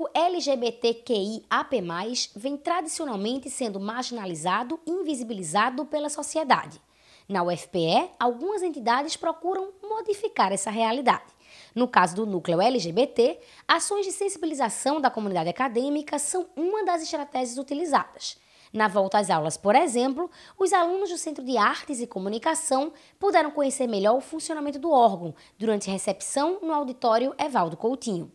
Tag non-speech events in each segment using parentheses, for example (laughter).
público LGBTQIAP+, vem tradicionalmente sendo marginalizado e invisibilizado pela sociedade. Na UFPE, algumas entidades procuram modificar essa realidade. No caso do núcleo LGBT, ações de sensibilização da comunidade acadêmica são uma das estratégias utilizadas. Na volta às aulas, por exemplo, os alunos do Centro de Artes e Comunicação puderam conhecer melhor o funcionamento do órgão durante recepção no auditório Evaldo Coutinho.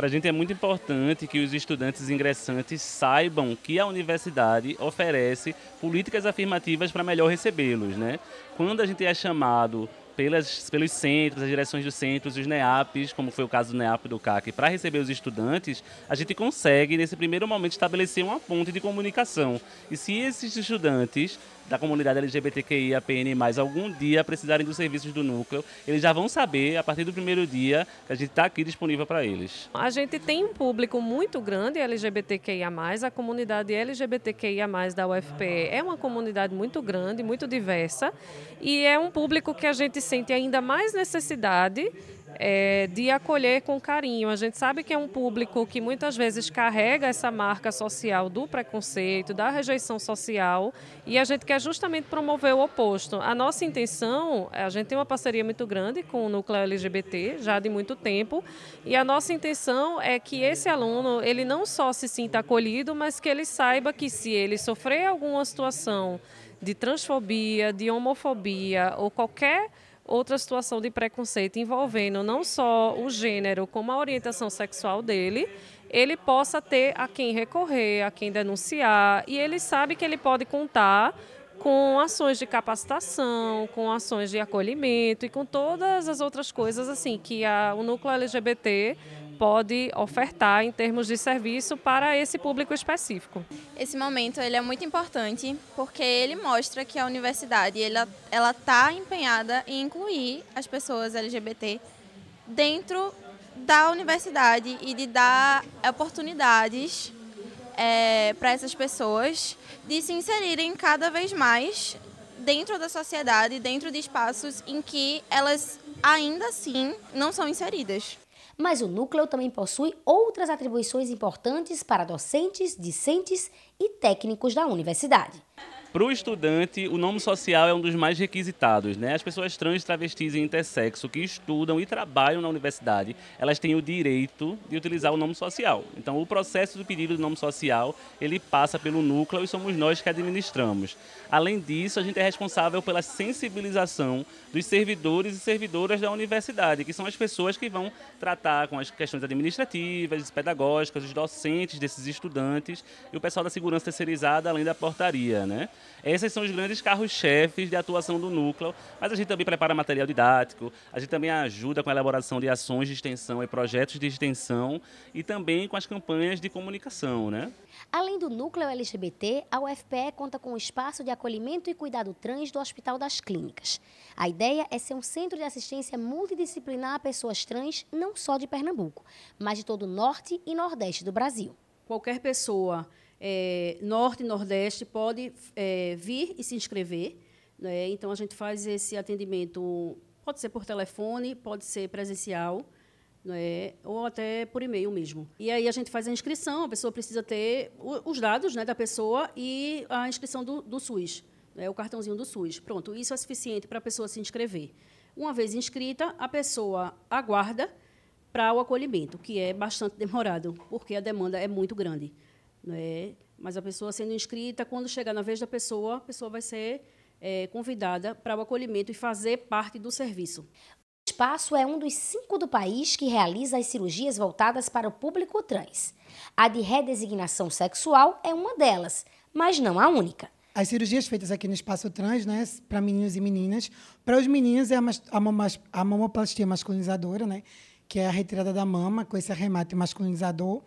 Para a gente é muito importante que os estudantes ingressantes saibam que a universidade oferece políticas afirmativas para melhor recebê-los. Né? Quando a gente é chamado pelas, pelos centros, as direções dos centros, os NEAPs, como foi o caso do NEAP do CAC, para receber os estudantes, a gente consegue, nesse primeiro momento, estabelecer uma ponte de comunicação. E se esses estudantes da comunidade LGBTQIA, PN+, algum dia precisarem dos serviços do núcleo, eles já vão saber, a partir do primeiro dia, que a gente está aqui disponível para eles. A gente tem um público muito grande LGBTQIA+, a comunidade LGBTQIA+, da UFPE é uma comunidade muito grande, muito diversa, e é um público que a gente sente ainda mais necessidade é, de acolher com carinho. A gente sabe que é um público que muitas vezes carrega essa marca social do preconceito, da rejeição social, e a gente quer justamente promover o oposto. A nossa intenção, a gente tem uma parceria muito grande com o Núcleo LGBT, já de muito tempo, e a nossa intenção é que esse aluno, ele não só se sinta acolhido, mas que ele saiba que se ele sofrer alguma situação de transfobia, de homofobia ou qualquer outra situação de preconceito envolvendo não só o gênero, como a orientação sexual dele, ele possa ter a quem recorrer, a quem denunciar, e ele sabe que ele pode contar com ações de capacitação, com ações de acolhimento e com todas as outras coisas assim que a, o núcleo LGBT pode ofertar em termos de serviço para esse público específico. Esse momento ele é muito importante porque ele mostra que a universidade ela está empenhada em incluir as pessoas LGBT dentro da universidade e de dar oportunidades é, para essas pessoas de se inserirem cada vez mais dentro da sociedade, dentro de espaços em que elas ainda assim não são inseridas. Mas o núcleo também possui outras atribuições importantes para docentes, discentes e técnicos da universidade. Para o estudante, o nome social é um dos mais requisitados. Né? As pessoas trans, travestis e intersexo que estudam e trabalham na universidade, elas têm o direito de utilizar o nome social. Então, o processo do pedido do nome social, ele passa pelo núcleo e somos nós que administramos. Além disso, a gente é responsável pela sensibilização dos servidores e servidoras da universidade, que são as pessoas que vão tratar com as questões administrativas, pedagógicas, os docentes desses estudantes e o pessoal da segurança terceirizada, além da portaria, né? Esses são os grandes carros-chefes de atuação do núcleo, mas a gente também prepara material didático, a gente também ajuda com a elaboração de ações de extensão e projetos de extensão e também com as campanhas de comunicação, né? Além do núcleo LGBT, a UFPE conta com o espaço de acolhimento e cuidado trans do Hospital das Clínicas. A ideia é ser um centro de assistência multidisciplinar a pessoas trans, não só de Pernambuco, mas de todo o norte e nordeste do Brasil. Qualquer pessoa é, norte e nordeste pode é, vir e se inscrever. Né? Então, a gente faz esse atendimento, pode ser por telefone, pode ser presencial, né? ou até por e-mail mesmo. E aí a gente faz a inscrição, a pessoa precisa ter os dados né, da pessoa e a inscrição do, do SUS, né, o cartãozinho do SUS. Pronto, isso é suficiente para a pessoa se inscrever. Uma vez inscrita, a pessoa aguarda para o acolhimento, que é bastante (laughs) demorado, porque a demanda é muito grande. Né? Mas a pessoa sendo inscrita, quando chegar na vez da pessoa, a pessoa vai ser é, convidada para o acolhimento e fazer parte do serviço. O espaço é um dos cinco do país que realiza as cirurgias voltadas para o público trans. A de redesignação sexual é uma delas, mas não a única. As cirurgias feitas aqui no espaço trans, né, para meninos e meninas, para os meninos é a, a, a mamoplastia masculinizadora, né, que é a retirada da mama com esse arremate masculinizador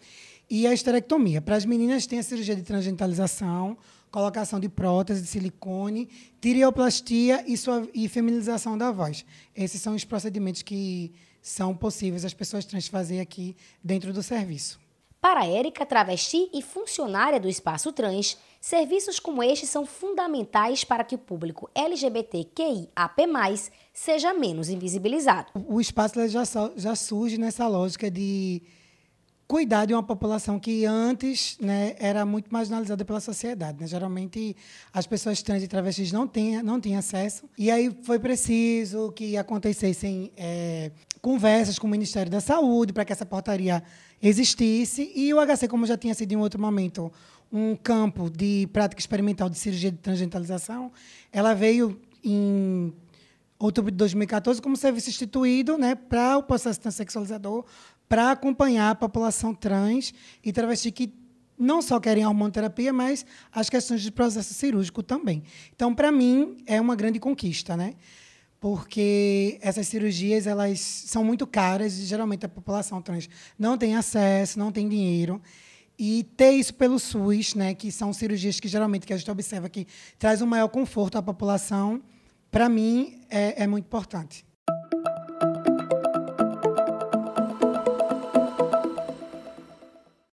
e a esterectomia. Para as meninas, tem a cirurgia de transgentalização, colocação de prótese de silicone, tireoplastia e, sua, e feminização da voz. Esses são os procedimentos que são possíveis as pessoas trans fazer aqui dentro do serviço. Para Érica, travesti e funcionária do espaço trans, serviços como este são fundamentais para que o público LGBTQIAP+, seja menos invisibilizado. O espaço já, já surge nessa lógica de cuidar de uma população que antes né, era muito marginalizada pela sociedade. Né? Geralmente, as pessoas trans e travestis não têm, não acesso. E aí foi preciso que acontecessem é, conversas com o Ministério da Saúde para que essa portaria existisse. E o HC, como já tinha sido em outro momento um campo de prática experimental de cirurgia de transgentalização, ela veio em outubro de 2014 como serviço instituído né, para o processo transexualizador, para acompanhar a população trans e travesti que não só querem a hormonoterapia, mas as questões de processo cirúrgico também. Então, para mim, é uma grande conquista, né? Porque essas cirurgias elas são muito caras e geralmente a população trans não tem acesso, não tem dinheiro. E ter isso pelo SUS, né, que são cirurgias que geralmente que a gente observa que traz um maior conforto à população, para mim é, é muito importante.